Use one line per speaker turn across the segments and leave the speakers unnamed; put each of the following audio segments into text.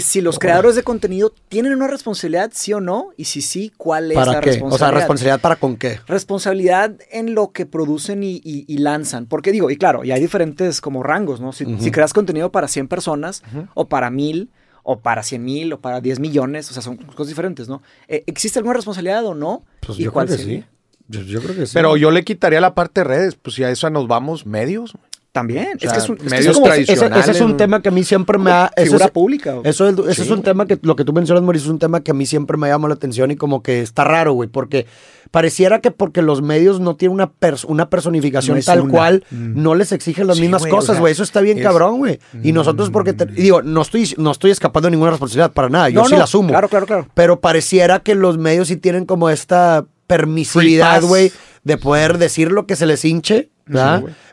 Si los creadores de contenido tienen una responsabilidad, sí o no, y si sí, ¿cuál es
¿Para
la
qué? O
responsabilidad?
sea, responsabilidad para con qué.
Responsabilidad en lo que producen y, y- y lanzan. Porque digo, y claro, y hay diferentes como rangos, ¿no? Si, creas contenido para 100 personas, o para 1000, o para 100 mil, o para 10 millones, o sea, son cosas diferentes, ¿no? Eh, ¿Existe alguna responsabilidad o no?
Pues
¿Y
yo
cuál
creo que
sería?
sí. Yo, yo creo que sí.
Pero yo le quitaría la parte de redes, pues si a eso nos vamos, medios.
También.
sea,
es que es un, es que es
medios
como-
ese, ese- ese es un tema que a mí siempre me ha...
figura
es-
pública. o-
Eso, es, eso es un tema que lo que tú mencionas, Mauricio, es un tema que a mí siempre me llama la atención y como que está raro, güey, porque pareciera que porque los medios no tienen una, pers- una personificación
No
tal
una.
cual,
Mm.
no les exigen las
Sí,
mismas
güey, o
cosas,
sea,
güey. Eso está bien cabrón, güey. Y nosotros porque, te- digo, no estoy, no estoy escapando de ninguna responsabilidad para nada, yo
No,
sí
no,
la asumo.
Claro, claro, claro.
Pero pareciera que los medios sí tienen como esta permisividad, güey, de poder decir lo que se les hinche,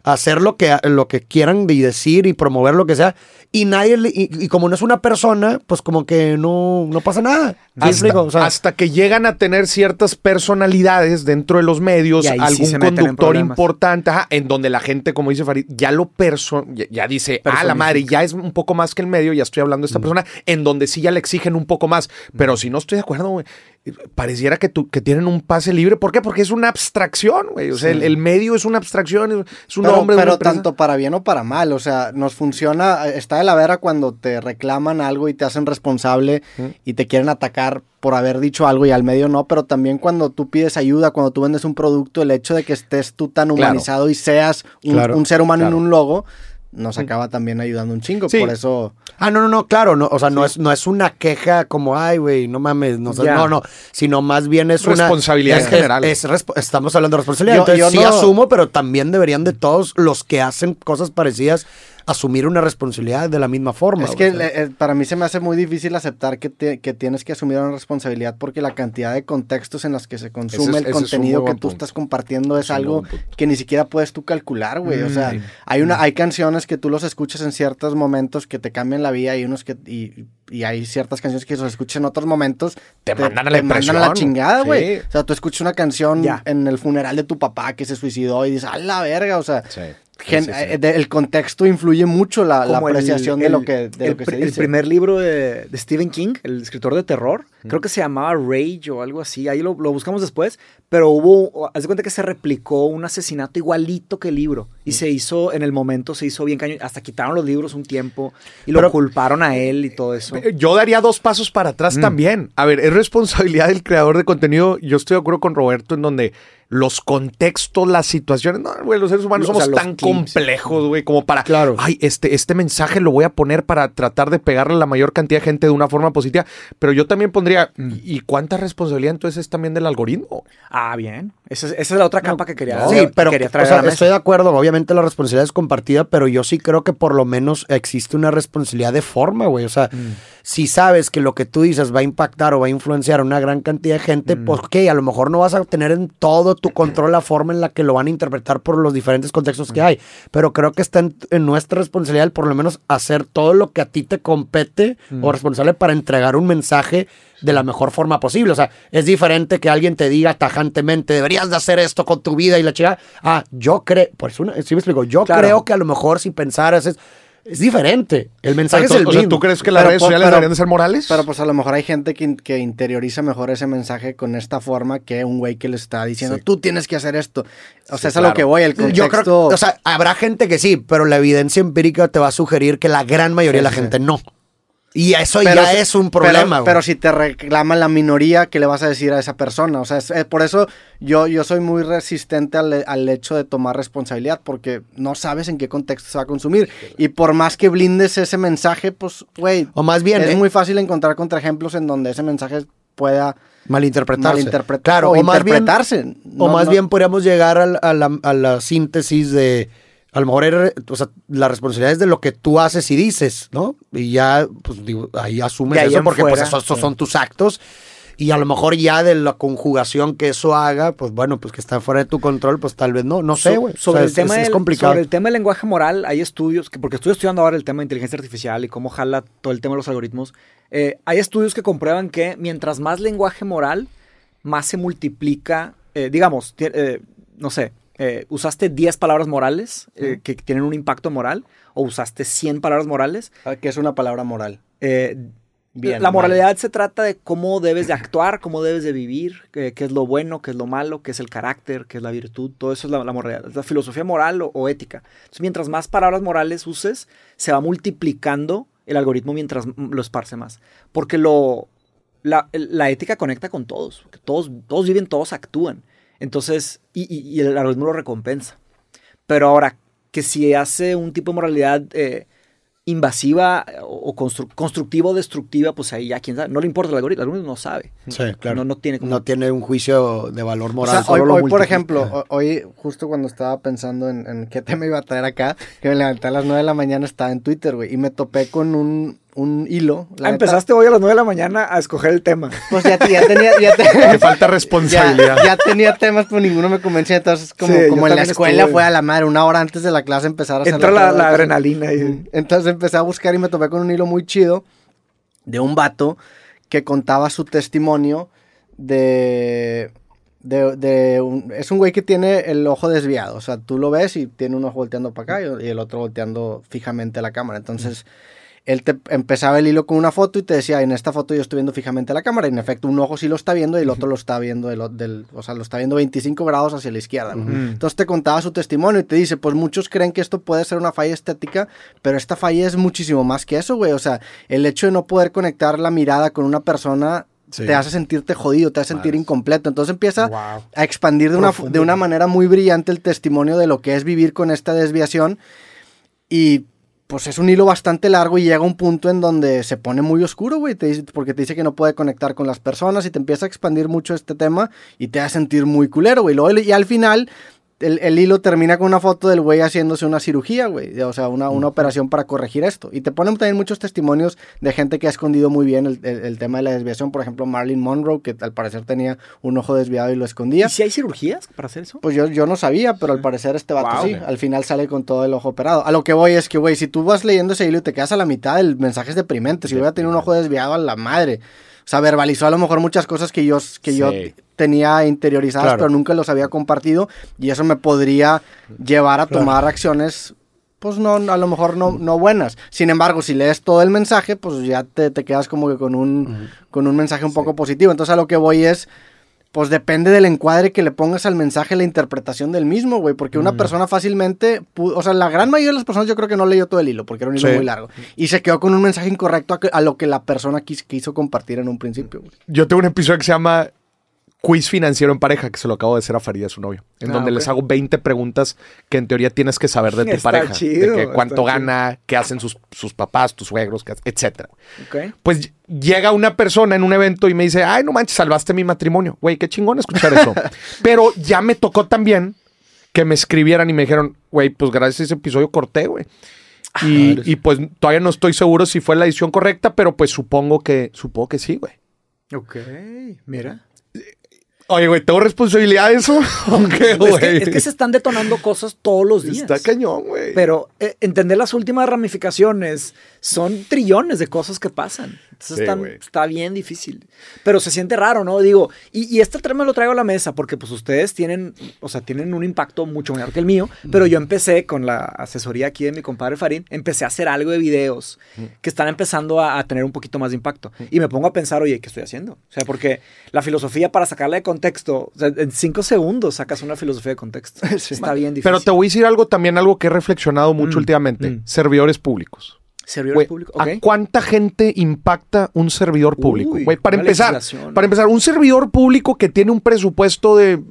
hacer lo que, lo que quieran y decir y promover lo que sea. Y nadie, le- y, y como no es una persona, pues como que no, no pasa nada. ¿Sí me
Hasta,
explico? O sea,
hasta que llegan a tener ciertas personalidades dentro de los medios,
sí
algún
en
conductor importante, ajá, en donde la gente, como dice Farid, ya lo perso ya, ya dice, ah, la madre, ya es un poco más que el medio, ya estoy hablando de
Mm.
esta persona, en donde sí ya le exigen un poco más. Pero si no estoy de acuerdo, güey, pareciera que, tú, que tienen un pase libre. ¿Por qué? Porque es una abstracción, güey. O sea, el, el medio es una abstracción, es un
pero,
hombre. de
pero
una
tanto para bien o para mal, o sea, nos funciona, está de la vera cuando te reclaman algo y te hacen responsable y te quieren atacar por haber dicho algo y al medio no, pero también cuando tú pides ayuda, cuando tú vendes un producto, el hecho de que estés tú tan
Claro.
humanizado y seas un,
Claro,
un ser humano
claro.
en un logo, nos acaba también ayudando un chingo,
Sí.
por eso...
Ah, no, no, no, claro, no, o sea, no, es, no es una queja como, ay, güey, no mames, no, no, no, sino más bien es una...
Responsabilidad
es-
en general.
es- estamos hablando de responsabilidad,
Yo-
entonces
yo
sí
no-
asumo, pero también deberían de todos los que hacen cosas parecidas asumir una responsabilidad de la misma forma.
Es que
o sea.
eh, para mí se me hace muy difícil aceptar que, te- que tienes que asumir una responsabilidad porque la cantidad de contextos en los que se consume
es-
el contenido que tú
punto.
estás compartiendo es algo que ni siquiera puedes tú calcular, güey. O sea,
Mm.
hay una, hay canciones que tú los escuchas en ciertos momentos que te cambian la vida y unos que y, y hay ciertas canciones que los escuchas en otros momentos
Te mandan a la
mandan a la chingada, güey.
Sí.
O sea, tú escuchas una canción
Ya.
en el funeral de tu papá que se suicidó y dices, "A la verga", o sea,
Sí.
Gen-
Sí, sí, sí.
eh, de- el contexto influye mucho la, la
el-
apreciación de lo que de
el,
lo que se
pr- el
dice.
primer libro de, de Stephen King, el escritor de terror, creo que se llamaba Rage o algo así. Ahí lo, lo buscamos después, pero hubo, haz de cuenta que se replicó un asesinato igualito que el libro y se hizo en el momento se hizo bien cañón, hasta quitaron los libros un tiempo y lo
Pero-
culparon a él y todo eso.
Eh, Yo daría dos pasos para atrás
Mm.
también. A ver, es responsabilidad del creador de contenido. Yo estoy de acuerdo con Roberto en donde los contextos, las situaciones, no, güey, los seres humanos
O sea,
somos tan
clips.
complejos, güey, como para,
Claro.
ay, este, este mensaje lo voy a poner para tratar de pegarle a la mayor cantidad de gente de una forma positiva. Pero yo también pondría,
Mm.
¿y cuánta responsabilidad entonces es también del algoritmo?
Ah, bien. Esa, es- esa es la otra capa que quería,
Sí, pero
quería
o sea,
a la mesa.
estoy de acuerdo. Obviamente la responsabilidad es compartida, pero yo sí creo que por lo menos existe una responsabilidad de forma, güey. O sea,
Mm.
si sabes que lo que tú dices va a impactar o va a influenciar a una gran cantidad de gente,
Mm.
pues ok, a lo mejor no vas a tener en todo tu control la forma en la que lo van a interpretar por los diferentes contextos
Mm.
que hay. Pero creo que está en, en nuestra responsabilidad por lo menos hacer todo lo que a ti te compete
Mm.
o responsable para entregar un mensaje de la mejor forma posible. O sea, es diferente que alguien te diga tajantemente, deberías de hacer esto con tu vida y la chica. Ah, yo creo, por eso, sí me explico, yo
Claro.
creo que a lo mejor si pensaras es, es diferente. El mensaje es el
o sea,
mismo.
¿tú crees que las
Pero
redes sociales
pero-
deberían de ser morales?
Pero pues a lo mejor hay gente que, que interioriza mejor ese mensaje con esta forma que un güey que le está diciendo,
Sí.
tú tienes que hacer esto. O sea,
Sí,
es a lo que voy, el contexto...
Yo creo que, o sea, habrá gente que sí, pero la evidencia empírica te va a sugerir que la gran mayoría
Sí,
de la
sí.
gente no. Y eso
Pero
ya es un
pero-
problema. güey.
Pero, si te reclama la minoría, ¿qué le vas a decir a esa persona? O sea, es- eh, por eso yo, yo soy muy resistente al, al hecho de tomar responsabilidad, porque no sabes en qué contexto se va a consumir. Y por más que blindes ese mensaje, pues, güey,
o más bien,
es
eh,
muy fácil encontrar contraejemplos en donde ese mensaje pueda
malinterpretarse.
malinterpretar
Claro,
o,
o más bien,
interpretarse.
o
No-
más
no-
bien podríamos llegar al- a, la, a la síntesis de, a lo mejor, o sea, la responsabilidad es de lo que tú haces y dices, ¿no? Y ya, pues digo, ahí asumes
ahí
eso porque pues esos, esos
sí.
son tus actos. Y a lo mejor ya de la conjugación que eso haga, pues bueno, pues que está fuera de tu control, pues tal vez no, no sé,
So-
güey. O
sobre,
sea,
el
es-
tema
es,
del-
complicado.
sobre el tema del lenguaje moral, hay estudios, que, porque estoy estudiando ahora el tema de inteligencia artificial y cómo jala todo el tema de los algoritmos. eh, hay estudios que comprueban que mientras más lenguaje moral, más se multiplica, eh, digamos, eh, no sé, eh, usaste 10 palabras morales eh, que tienen un impacto moral, o usaste 100 palabras morales,
Ah, que es una palabra moral.
eh,
bien.
la
mal.
moralidad se trata de cómo debes de actuar, cómo debes de vivir, qué, qué es lo bueno, qué es lo malo, qué es el carácter, qué es la virtud. Todo eso es la, la moralidad, es la filosofía moral o, o ética. Entonces, mientras más palabras morales uses, se va multiplicando el algoritmo mientras lo esparce más. Porque lo, la, ética conecta con todos. porque Todos, todos viven, todos actúan. Entonces, y, y- y el algoritmo lo recompensa. Pero ahora, que si hace un tipo de moralidad eh, invasiva o constru- constructiva o destructiva, pues ahí ya quién sabe. No le importa el algoritmo, el algoritmo no sabe.
Sí, claro.
No, no tiene como...
No tiene un juicio de valor
O
moral.
sea,
solo
hoy, por ejemplo, ho- hoy justo cuando estaba pensando en, en qué tema iba a traer acá, que me levanté a las 9 de la mañana, estaba en Twitter, güey, y me topé con un, un hilo. La
Ah,
neta,
empezaste hoy a las 9 de la mañana a escoger el tema.
Pues ya, ya tenía... Ya te-
Te falta
ya,
responsabilidad.
ya tenía temas, pero ninguno me convencía. Entonces, como,
Sí,
como en la escuela
estuve.
fue a la madre, una hora antes de la clase empezar a hacer
Entra la, la
de-
adrenalina. y-
Entonces empecé a buscar y me topé con un hilo muy chido de un vato que contaba su testimonio de... de, de un- es un güey que tiene el ojo desviado. O sea, tú lo ves y tiene un ojo volteando para acá y, y el otro volteando fijamente a la cámara. Entonces, él te empezaba el hilo con una foto y te decía, en esta foto yo estoy viendo fijamente la cámara. Y en efecto, un ojo sí lo está viendo y el otro lo está viendo del, del- o sea, lo está viendo 25 grados hacia la izquierda. ¿no? Entonces te contaba su testimonio y te dice, pues muchos creen que esto puede ser una falla estética, pero esta falla es muchísimo más que eso, güey. O sea, el hecho de no poder conectar la mirada con una persona
Sí.
te hace sentirte jodido, te hace sentir incompleto. Entonces empieza
Wow.
a expandir de una, de una manera muy brillante el testimonio de lo que es vivir con esta desviación. Y pues es un hilo bastante largo y llega un punto en donde se pone muy oscuro, güey, porque te dice que no puede conectar con las personas y te empieza a expandir mucho este tema y te hace sentir muy culero, güey. Y al final el, el hilo termina con una foto del güey haciéndose una cirugía, güey, o sea, una, una operación para corregir esto. Y te ponen también muchos testimonios de gente que ha escondido muy bien el, el- el tema de la desviación. Por ejemplo, Marilyn Monroe, que al parecer tenía un ojo desviado y lo escondía.
¿Y si hay cirugías para hacer eso?
Pues yo, yo no sabía, pero al parecer este vato
Wow.
sí. Al final sale con todo el ojo operado. A lo que voy es que, güey, si tú vas leyendo ese hilo y te quedas a la mitad, el mensaje es deprimente. Si hubiera tenido un ojo desviado a la madre. Sea, verbalizó a lo mejor muchas cosas que yo, que yo tenía interiorizadas,
Claro.
pero nunca los había compartido. Y eso me podría llevar a tomar acciones, pues no, a lo mejor no, no buenas. Sin embargo, si lees todo el mensaje, pues ya te, te quedas como que con un, con un mensaje un poco positivo. Entonces a lo que voy es pues depende del encuadre que le pongas al mensaje, la interpretación del mismo, güey. Porque una persona fácilmente, o sea, la gran mayoría de las personas yo creo que no leyó todo el hilo, porque era un hilo
Sí.
muy largo. Y se quedó con un mensaje incorrecto a, que- a lo que la persona quis- quiso compartir en un principio, güey.
Yo tengo un episodio que se llama Quiz Financiero en Pareja, que se lo acabo de hacer a Farid, su novio, en
Ah,
donde les hago 20 preguntas que en teoría tienes que saber de tu
Está
pareja.
chido,
de que cuánto gana, qué hacen sus, sus papás, tus suegros.
Ok.
Pues llega una persona en un evento y me dice, ay, no manches, salvaste mi matrimonio. Güey, qué chingón escuchar eso. Pero ya me tocó también que me escribieran y me dijeron, güey, pues gracias a ese episodio corté, güey. Y, y, pues todavía no estoy seguro si fue la edición correcta, pero pues supongo que, supongo que sí, güey.
Ok, mira.
Oye, güey, ¿tengo responsabilidad de eso? ¿O qué,
Es
güey?
que, es que se están detonando cosas todos los días.
Está cañón, güey.
Pero eh, entender las últimas ramificaciones son trillones de cosas que pasan. Entonces
Sí,
está bien difícil. Pero se siente raro, ¿no? Digo, y, y este tema lo traigo a la mesa porque pues ustedes tienen, o sea, tienen un impacto mucho menor que el mío, pero yo empecé con la asesoría aquí de mi compadre Farid, empecé a hacer algo de videos que están empezando a, a tener un poquito más de impacto. Y me pongo a pensar, oye, ¿qué estoy haciendo? O sea, porque la filosofía para sacarla de contexto, o sea, en cinco segundos sacas una filosofía de contexto. Está bien difícil.
Pero te voy a decir algo también, algo que he reflexionado mucho
Mm,
últimamente.
mm.
Servidores públicos.
Servidores
Güey,
públicos,
¿A cuánta gente impacta un servidor público?
Uy,
para empezar, para empezar, un servidor público que tiene un presupuesto de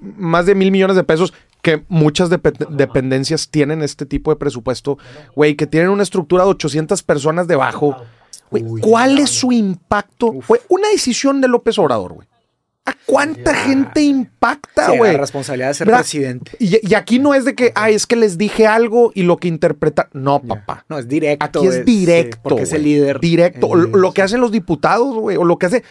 más de mil millones de pesos, que muchas dep- dependencias tienen este tipo de presupuesto, güey, que tienen una estructura de 800 personas debajo. Güey, ¿cuál es su impacto? Güey, una decisión de López Obrador, güey. ¿A cuánta gente impacta,
Sí,
güey?
la responsabilidad de ser
¿Verdad?
presidente.
Y, y aquí no es de que, ay, es que les dije algo y lo que interpreta. No, papá.
No, es directo.
Aquí es directo.
sí, porque es el líder.
Directo. Lo que hacen los diputados, güey. O lo que hace.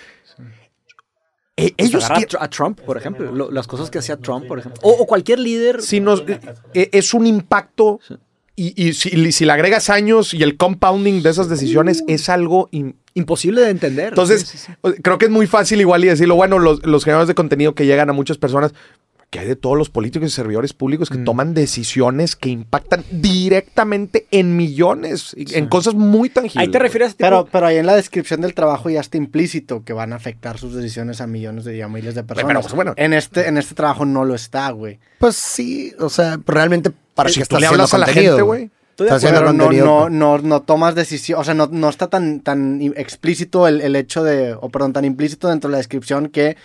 Eh,
Pues
ellos
a a Trump, por ejemplo. lo- las cosas que hacía Trump, por ejemplo. O, o cualquier líder.
si nos, eh, es un impacto. Y, y si, si le agregas años y el compounding de esas decisiones es algo.
Imposible de entender.
Entonces,
Sí, sí, sí.
creo que es muy fácil igual y decirlo. Bueno, los, los generadores de contenido que llegan a muchas personas. ¿qué hay de todos los políticos y servidores públicos
Mm.
que toman decisiones que impactan directamente en millones, en cosas muy tangibles?
Ahí te refieres a ese tipo-
Pero, pero ahí en la descripción del trabajo ya está implícito que van a afectar sus decisiones a millones de y a miles de personas.
pero, pues, bueno.
en, este, en este trabajo no lo está, güey.
Pues sí, o sea, realmente para
si
que
tú
estás
le hablas a la gente, güey.
Estoy de
no, no, no, no tomas decisión, o sea, no, no está tan, tan explícito el, el hecho de, o perdón, tan implícito dentro de la descripción que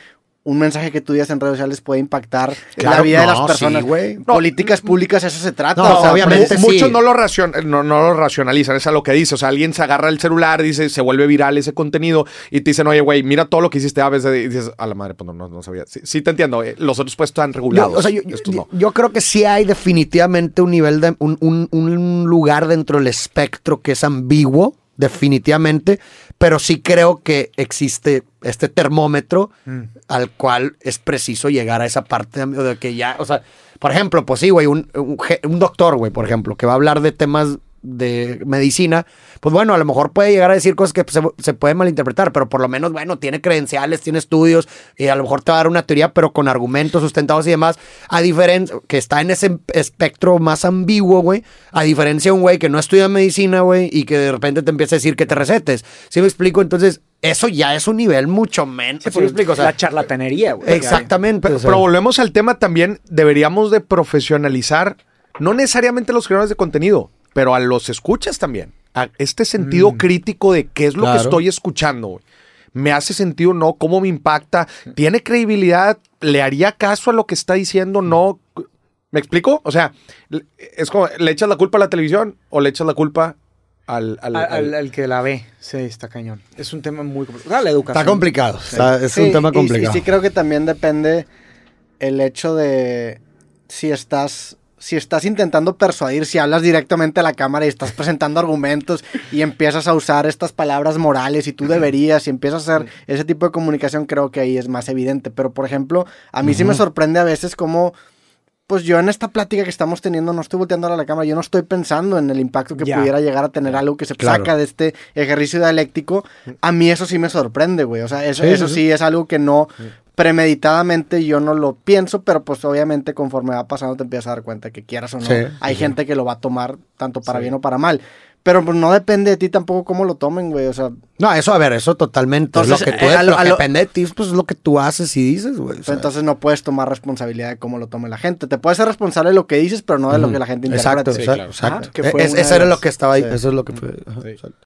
un mensaje que tú digas en redes sociales puede impactar la vida de
no,
las personas.
sí, güey.
Políticas públicas, eso se trata.
No,
o sea,
obviamente
Mu- Muchos
sí.
no lo, racion- no, no lo racionalizan, es a lo que dice. O sea, alguien se agarra el celular, dice, se vuelve viral ese contenido y te dicen, oye, güey, mira todo lo que hiciste a veces. Y dices, a la madre, pues no, no, no sabía. Sí, sí te entiendo. eh, Los otros pues están
Yo,
regulados.
o sea, yo, yo-
no.
yo creo que sí hay definitivamente un nivel de un, un- un lugar dentro del espectro que es ambiguo, definitivamente, pero sí creo que existe este termómetro
Mm.
al cual es preciso llegar a esa parte de, que ya, o sea, por ejemplo, pues sí, güey, un, un un doctor, güey, por ejemplo, que va a hablar de temas de medicina, pues bueno, a lo mejor puede llegar a decir cosas que se, se pueden malinterpretar, pero por lo menos, bueno, tiene credenciales, tiene estudios, y a lo mejor te va a dar una teoría, pero con argumentos sustentados y demás, a diferencia, que está en ese espectro más ambiguo, güey, a diferencia de un güey que no estudia medicina, güey, y que de repente te empieza a decir que te recetes. ¿Sí me explico? Entonces, eso ya es un nivel mucho menos.
Sí,
¿Sí me explico? O sea,
la charlatanería, güey.
exactamente.
Pero, pero volvemos al tema también, deberíamos de profesionalizar, no necesariamente los creadores de contenido, pero a los escuchas también. A este sentido crítico de qué es lo que estoy escuchando. güey. ¿Me hace sentido no? ¿Cómo me impacta? ¿Tiene credibilidad? ¿Le haría caso a lo que está diciendo? ¿No? ¿Me explico? O sea, es como, ¿le echas la culpa a la televisión o le echas la culpa al... al-
Al,
al-
al- al que la ve, sí, está cañón. Es un tema muy complicado. Ah, la educación.
Está complicado. está- es
Sí,
un tema
y-
complicado.
Y, sí creo que también depende el hecho de si estás si estás intentando persuadir, si hablas directamente a la cámara y estás presentando argumentos y empiezas a usar estas palabras morales y tú deberías y empiezas a hacer ese tipo de comunicación, creo que ahí es más evidente. Pero, por ejemplo, a mí sí me sorprende a veces como pues yo en esta plática que estamos teniendo no estoy volteando a la cámara, yo no estoy pensando en el impacto que pudiera llegar a tener algo que se
Claro.
saca de este ejercicio dialéctico. A mí eso sí me sorprende, güey. O sea, eso
Sí,
eso
sí,
sí, es algo que no premeditadamente yo no lo pienso, pero pues obviamente conforme va pasando te empiezas a dar cuenta que quieras o no,
Sí,
hay
sí.
gente que lo va a tomar tanto para bien o para mal. Pero pues no depende de ti tampoco cómo lo tomen, güey. O sea,
No, eso, a ver, eso totalmente.
Entonces,
es lo que tú
eh, a lo-
que depende de ti, pues es lo que tú haces y dices, güey. o sea.
entonces no puedes tomar responsabilidad de cómo lo tome la gente. Te puedes ser responsable de lo que dices, pero no de lo que la gente interpreta.
Exacto,
Sí,
exacto,
claro.
exacto.
Ajá, que fue
Es-
una
eso era
las-
lo que estaba ahí,
sí.
eso es lo que fue. ajá,
Sí.
exacto.